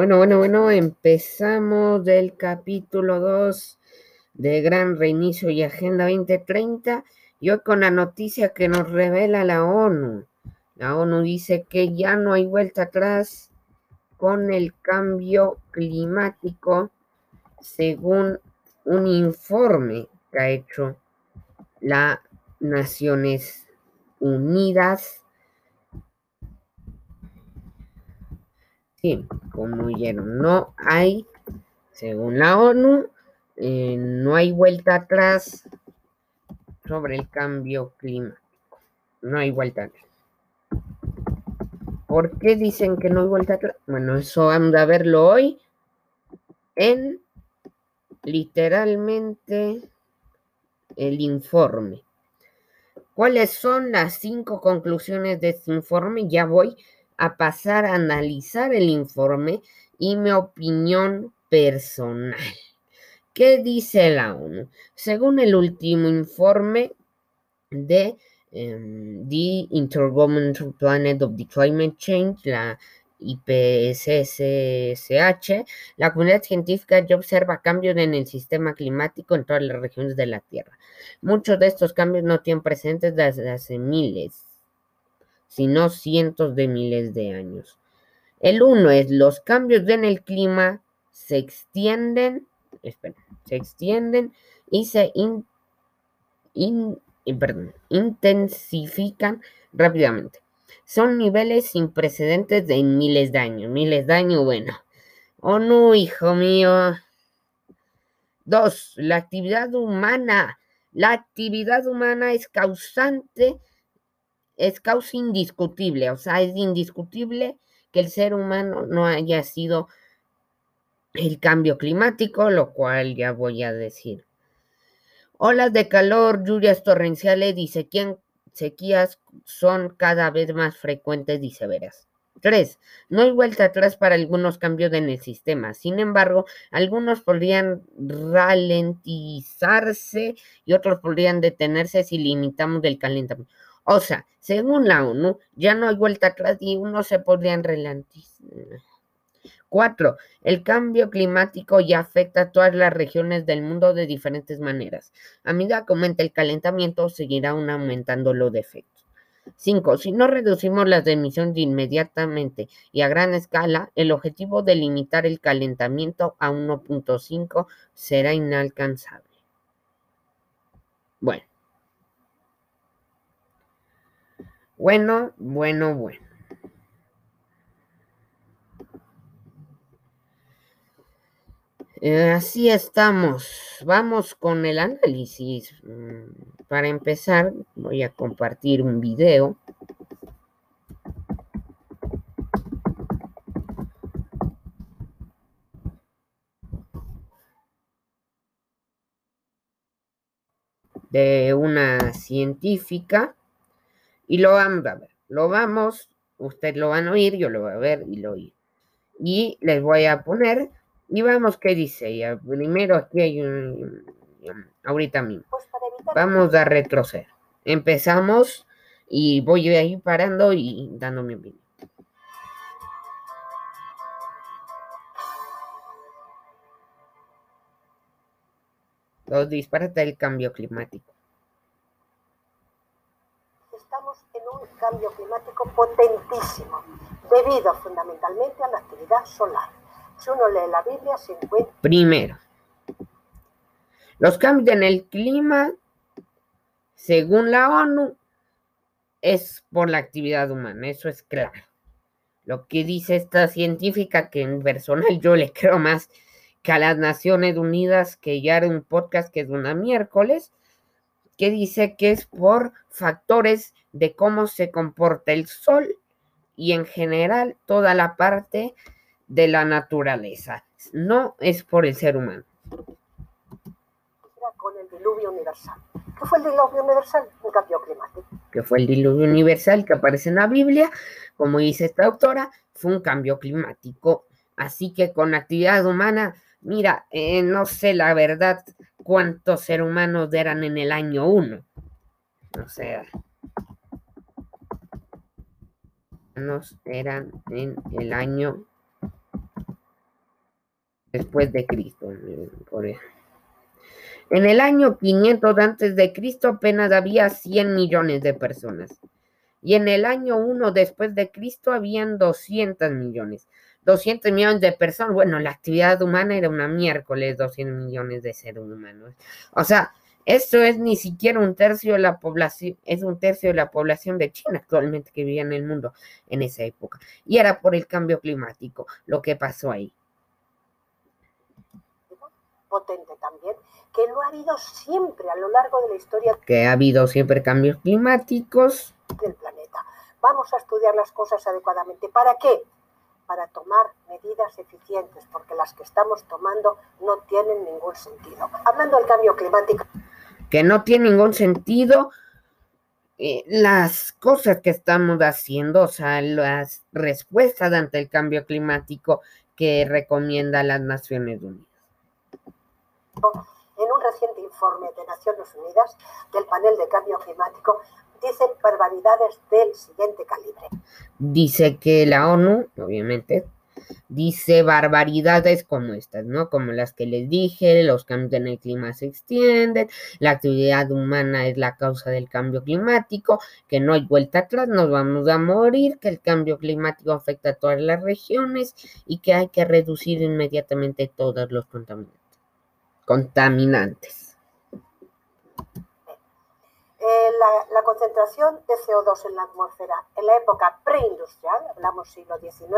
Bueno, bueno, bueno, empezamos del capítulo 2 de Gran Reinicio y Agenda 2030 y hoy con la noticia que nos revela la ONU. La ONU dice que ya no hay vuelta atrás con el cambio climático según un informe que ha hecho las Naciones Unidas Sí, como oyeron, no hay, según la ONU, eh, no hay vuelta atrás sobre el cambio climático. No hay vuelta atrás. ¿Por qué dicen que no hay vuelta atrás? Bueno, eso vamos a verlo hoy en literalmente el informe. ¿Cuáles son las cinco conclusiones de este informe? Ya voy a pasar a analizar el informe y mi opinión personal. ¿Qué dice la ONU? Según el último informe de em, The Intergovernmental Planet of the Climate Change, la IPCCH, la comunidad científica ya observa cambios en el sistema climático en todas las regiones de la Tierra. Muchos de estos cambios no tienen presentes desde hace miles sino cientos de miles de años. El uno es los cambios en el clima se extienden, se extienden y se intensifican rápidamente. Son niveles sin precedentes de miles de años. Miles de años, bueno. Oh no, hijo mío. Dos, la actividad humana. La actividad humana es causante es causa indiscutible, o sea, es indiscutible que el ser humano no haya sido el cambio climático, lo cual ya voy a decir. Olas de calor, lluvias torrenciales y sequías son cada vez más frecuentes y severas. 3. No hay vuelta atrás para algunos cambios en el sistema. Sin embargo, algunos podrían ralentizarse y otros podrían detenerse si limitamos el calentamiento. O sea, según la ONU, ya no hay vuelta atrás y uno se podría ralentizar. Cuatro, el cambio climático ya afecta a todas las regiones del mundo de diferentes maneras. A medida que el calentamiento, seguirá aún aumentando los defectos. Cinco, si no reducimos las emisiones inmediatamente y a gran escala, el objetivo de limitar el calentamiento a 1.5 será inalcanzable. Bueno, Bueno, bueno, bueno. Eh, así estamos. Vamos con el análisis. Mm, para empezar, voy a compartir un video. de una científica y lo vamos a ver. Lo vamos, ustedes lo van a oír, yo lo voy a ver y lo oír. Y les voy a poner, y vamos, ¿qué dice? Ya, primero aquí hay un, ahorita mismo. Pues vamos a retroceder. Empezamos y voy a ir parando y dando mi opinión. Los disparates del cambio climático. Cambio climático potentísimo, debido fundamentalmente a la actividad solar. Si uno lee la Biblia, se encuentra... Primero, los cambios en el clima, según la ONU, es por la actividad humana, eso es claro. Lo que dice esta científica, que en personal yo le creo más que a las Naciones Unidas, que ya era un podcast que es una miércoles, que dice que es por factores de cómo se comporta el sol y en general toda la parte de la naturaleza. No es por el ser humano. Con el diluvio universal. ¿Qué fue el diluvio universal? Un cambio climático. Que fue el diluvio universal que aparece en la Biblia, como dice esta autora, fue un cambio climático. Así que con actividad humana, mira, eh, no sé la verdad cuántos seres humanos eran en el año 1. O sea, eran en el año después de Cristo. En el año 500 antes de Cristo apenas había 100 millones de personas. Y en el año 1 después de Cristo habían 200 millones. 200 millones de personas. Bueno, la actividad humana era una miércoles, 200 millones de seres humanos. O sea, esto es ni siquiera un tercio de la población, es un tercio de la población de China actualmente que vivía en el mundo en esa época. Y era por el cambio climático lo que pasó ahí. Potente también, que lo ha habido siempre a lo largo de la historia. Que ha habido siempre cambios climáticos. Del planeta. Vamos a estudiar las cosas adecuadamente. ¿Para qué? para tomar medidas eficientes, porque las que estamos tomando no tienen ningún sentido. Hablando del cambio climático. Que no tiene ningún sentido eh, las cosas que estamos haciendo, o sea, las respuestas ante el cambio climático que recomienda las Naciones Unidas. En un reciente informe de Naciones Unidas del panel de cambio climático, dicen barbaridades del siguiente calibre. Dice que la ONU, obviamente, dice barbaridades como estas, ¿no? Como las que les dije, los cambios en el clima se extienden, la actividad humana es la causa del cambio climático, que no hay vuelta atrás, nos vamos a morir, que el cambio climático afecta a todas las regiones y que hay que reducir inmediatamente todos los contaminantes. contaminantes. Eh, la, concentración de CO2 en la atmósfera en la época preindustrial, hablamos siglo XIX.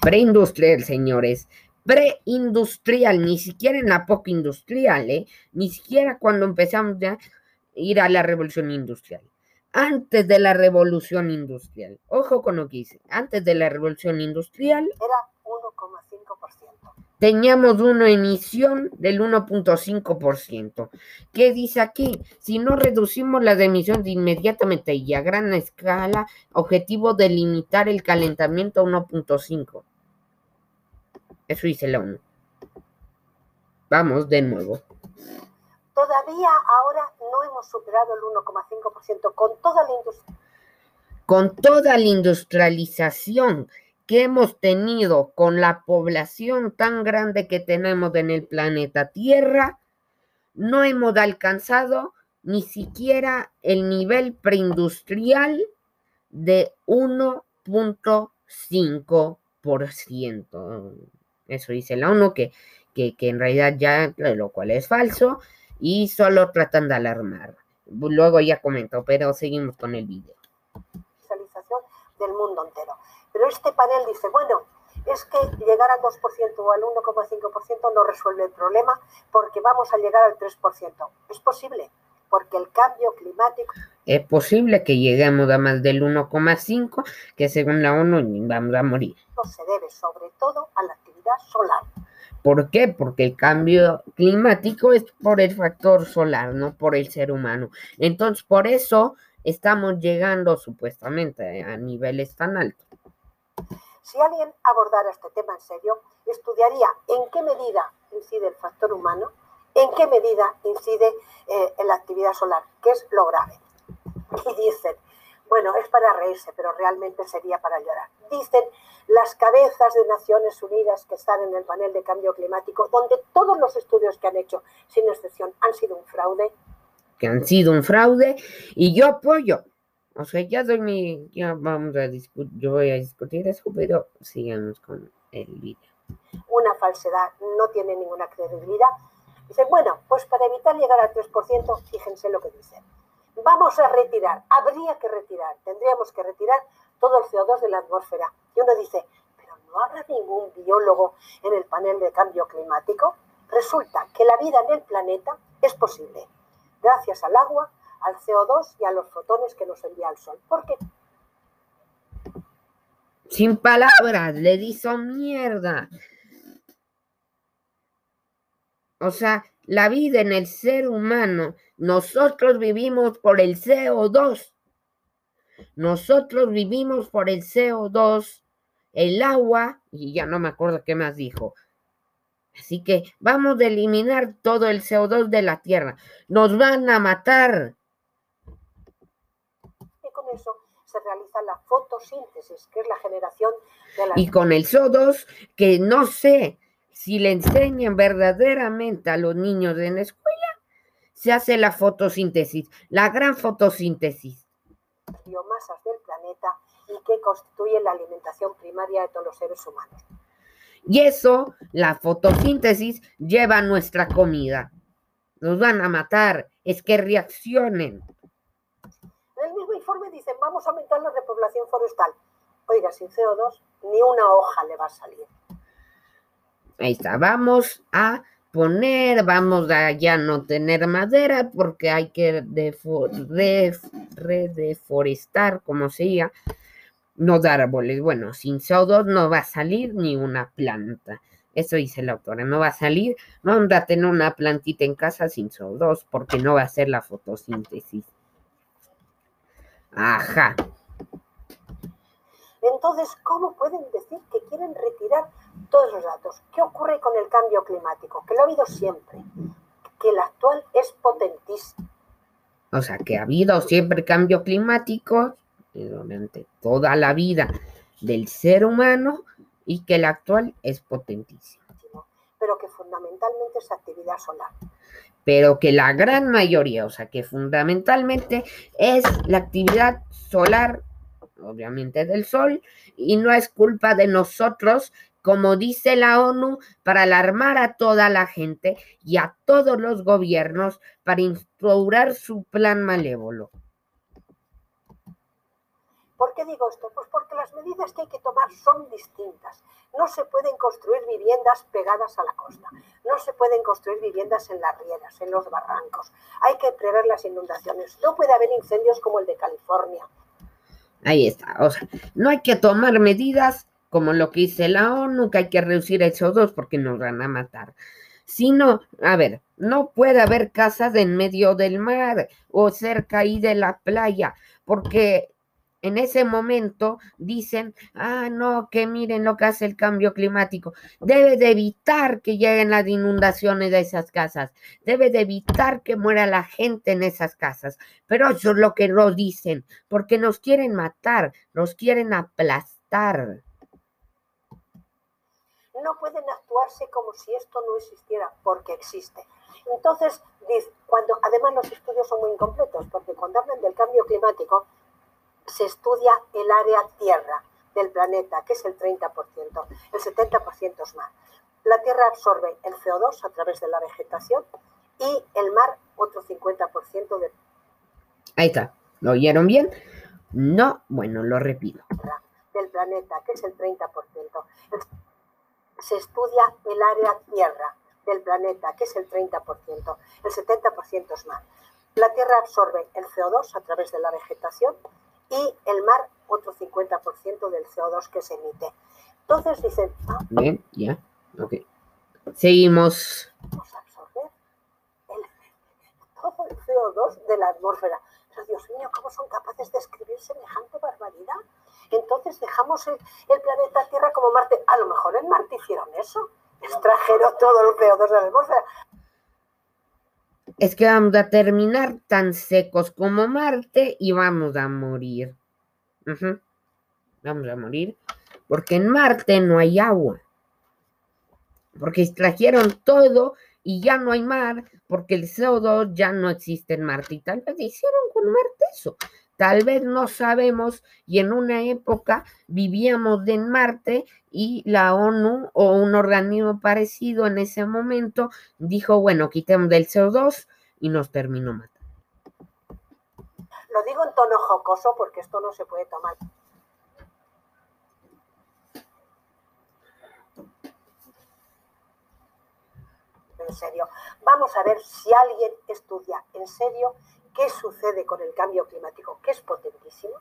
Preindustrial, señores. Preindustrial, ni siquiera en la época industrial, ¿eh? ni siquiera cuando empezamos a ir a la revolución industrial. Antes de la revolución industrial, ojo con lo que dice, antes de la revolución industrial. Era 1,5% teníamos una emisión del 1.5%. ¿Qué dice aquí? Si no reducimos las emisiones inmediatamente y a gran escala, objetivo de limitar el calentamiento a 1.5. Eso dice la ONU. Vamos de nuevo. Todavía ahora no hemos superado el 1,5% con toda la industria. Con toda la industrialización que hemos tenido con la población tan grande que tenemos en el planeta Tierra, no hemos alcanzado ni siquiera el nivel preindustrial de 1.5%. Eso dice la ONU, que, que, en realidad ya, lo cual es falso, y solo tratan de alarmar. Luego ya comento, pero seguimos con el video. Del mundo entero. Pero este panel dice, bueno, es que llegar al 2% o al 1,5% no resuelve el problema porque vamos a llegar al 3%. Es posible, porque el cambio climático... Es posible que lleguemos a más del 1,5, que según la ONU vamos a morir. Se debe sobre todo a la actividad solar. ¿Por qué? Porque el cambio climático es por el factor solar, no por el ser humano. Entonces, por eso estamos llegando supuestamente a niveles tan altos. Si alguien abordara este tema en serio, estudiaría en qué medida incide el factor humano, en qué medida incide eh, en la actividad solar, que es lo grave. Y dicen, bueno, es para reírse, pero realmente sería para llorar. Dicen las cabezas de Naciones Unidas que están en el panel de cambio climático, donde todos los estudios que han hecho, sin excepción, han sido un fraude. Que han sido un fraude y yo apoyo o sea, ya doy mi, ya vamos a discutir, yo voy a discutir eso, pero sigamos con el video. Una falsedad, no tiene ninguna credibilidad. Dice, bueno, pues para evitar llegar al 3%, fíjense lo que dice. Vamos a retirar, habría que retirar, tendríamos que retirar todo el CO2 de la atmósfera. Y uno dice, pero no habrá ningún biólogo en el panel de cambio climático. Resulta que la vida en el planeta es posible, gracias al agua, al CO2 y a los fotones que nos envía el Sol. ¿Por qué? Sin palabras, le hizo mierda. O sea, la vida en el ser humano, nosotros vivimos por el CO2. Nosotros vivimos por el CO2, el agua, y ya no me acuerdo qué más dijo. Así que vamos a eliminar todo el CO2 de la Tierra. Nos van a matar eso se realiza la fotosíntesis, que es la generación de la... Y con el CO2, que no sé si le enseñan verdaderamente a los niños en la escuela, se hace la fotosíntesis, la gran fotosíntesis. Biomasas del planeta y que constituyen la alimentación primaria de todos los seres humanos. Y eso, la fotosíntesis, lleva a nuestra comida. Nos van a matar, es que reaccionen. En el mismo informe dicen, vamos a aumentar la repoblación forestal. Oiga, sin CO2 ni una hoja le va a salir. Ahí está, vamos a poner, vamos a ya no tener madera porque hay que redeforestar, como sea, no dar árboles. Bueno, sin CO2 no va a salir ni una planta. Eso dice la autora, no va a salir, no vamos a tener una plantita en casa sin CO2 porque no va a ser la fotosíntesis. Ajá. Entonces, ¿cómo pueden decir que quieren retirar todos los datos? ¿Qué ocurre con el cambio climático? Que lo ha habido siempre, que el actual es potentísimo. O sea, que ha habido siempre cambio climático durante toda la vida del ser humano y que el actual es potentísimo. Pero que fundamentalmente es actividad solar. Pero que la gran mayoría, o sea, que fundamentalmente es la actividad solar obviamente del Sol, y no es culpa de nosotros, como dice la ONU, para alarmar a toda la gente y a todos los gobiernos para instaurar su plan malévolo. ¿Por qué digo esto? Pues porque las medidas que hay que tomar son distintas. No se pueden construir viviendas pegadas a la costa, no se pueden construir viviendas en las rieras, en los barrancos. Hay que prever las inundaciones. No puede haber incendios como el de California, Ahí está. O sea, no hay que tomar medidas como lo que dice la ONU, que hay que reducir el CO2 porque nos van a matar. Sino, a ver, no puede haber casas en medio del mar o cerca ahí de la playa, porque en ese momento dicen, ah, no, que miren lo que hace el cambio climático. Debe de evitar que lleguen las inundaciones de esas casas. Debe de evitar que muera la gente en esas casas. Pero eso es lo que lo dicen, porque nos quieren matar, nos quieren aplastar. No pueden actuarse como si esto no existiera, porque existe. Entonces, cuando además los estudios son muy incompletos, porque cuando hablan del cambio climático, se estudia el área tierra del planeta, que es el 30%, el 70% es mar. La tierra absorbe el CO2 a través de la vegetación y el mar otro 50% de... Ahí está, ¿lo oyeron bien? No, bueno, lo repito. Del planeta, que es el 30%. Se estudia el área tierra del planeta, que es el 30%, el 70% es mar. La Tierra absorbe el CO2 a través de la vegetación y el mar otro 50% del CO2 que se emite. Entonces dicen... Ah, Bien, ya, ok. Seguimos. Vamos a absorber todo el CO2 de la atmósfera. Pero Dios mío, ¿cómo son capaces de escribir semejante barbaridad? Entonces dejamos el, el planeta Tierra como Marte. A lo mejor en Marte hicieron eso. Extrajeron todo el CO2 de la atmósfera es que vamos a terminar tan secos como Marte y vamos a morir. Vamos a morir porque en Marte no hay agua. Porque extrajeron todo y ya no hay mar, porque el CO2 ya no existe en Marte. Y tal vez hicieron con Marte eso. Tal vez no sabemos y en una época vivíamos en Marte y la ONU o un organismo parecido en ese momento dijo, bueno, quitemos del CO2 y nos terminó matando. Lo digo en tono jocoso porque esto no se puede tomar. En serio, vamos a ver si alguien estudia en serio qué sucede con el cambio climático, que es potentísimo,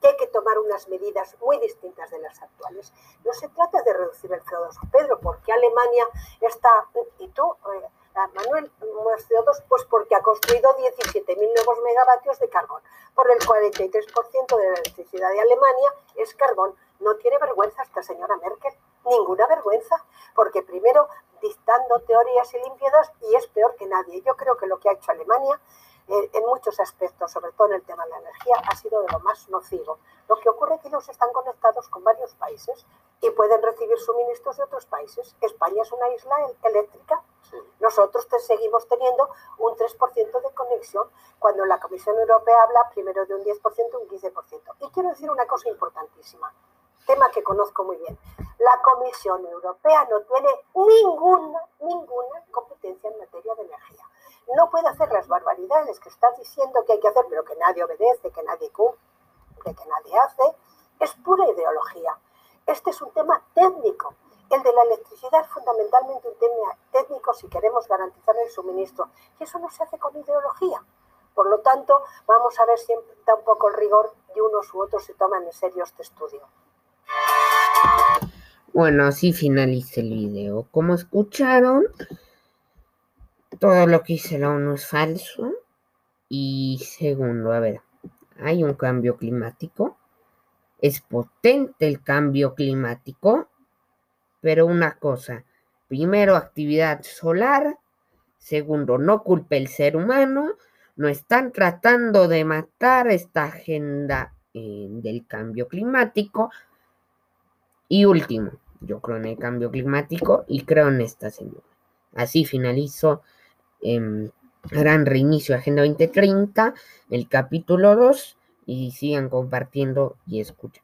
que hay que tomar unas medidas muy distintas de las actuales. No se trata de reducir el CO2, Pedro, porque Alemania está, y tú, eh, Manuel, más CO2, pues porque ha construido 17.000 nuevos megavatios de carbón, por el 43% de la electricidad de Alemania es carbón. No tiene vergüenza esta señora Merkel, ninguna vergüenza, porque primero dictando teorías y limpiezas y es peor que nadie. Yo creo que lo que ha hecho Alemania eh, en muchos aspectos, sobre todo en el tema de la energía, ha sido de lo más nocivo. Lo que ocurre es que ellos están conectados con varios países y pueden recibir suministros de otros países. España es una isla eléctrica. Nosotros te seguimos teniendo un 3% de conexión cuando la Comisión Europea habla primero de un 10%, un 15%. Y quiero decir una cosa importantísima, tema que conozco muy bien. La Comisión Europea no tiene ninguna, ninguna competencia en materia de energía. No puede hacer las barbaridades que estás diciendo que hay que hacer, pero que nadie obedece, que nadie cumple, que nadie hace. Es pura ideología. Este es un tema técnico. El de la electricidad es fundamentalmente un tema técnico si queremos garantizar el suministro. Y eso no se hace con ideología. Por lo tanto, vamos a ver si da un poco el rigor y unos u otros se toman en serio este estudio. Bueno, así finaliza el video. Como escucharon, todo lo que dice la ONU es falso. Y segundo, a ver, hay un cambio climático. Es potente el cambio climático. Pero una cosa, primero actividad solar. Segundo, no culpe el ser humano. No están tratando de matar esta agenda eh, del cambio climático. Y último, yo creo en el cambio climático y creo en esta señora. Así finalizo eh, Gran Reinicio Agenda 2030, el capítulo 2, y sigan compartiendo y escuchando.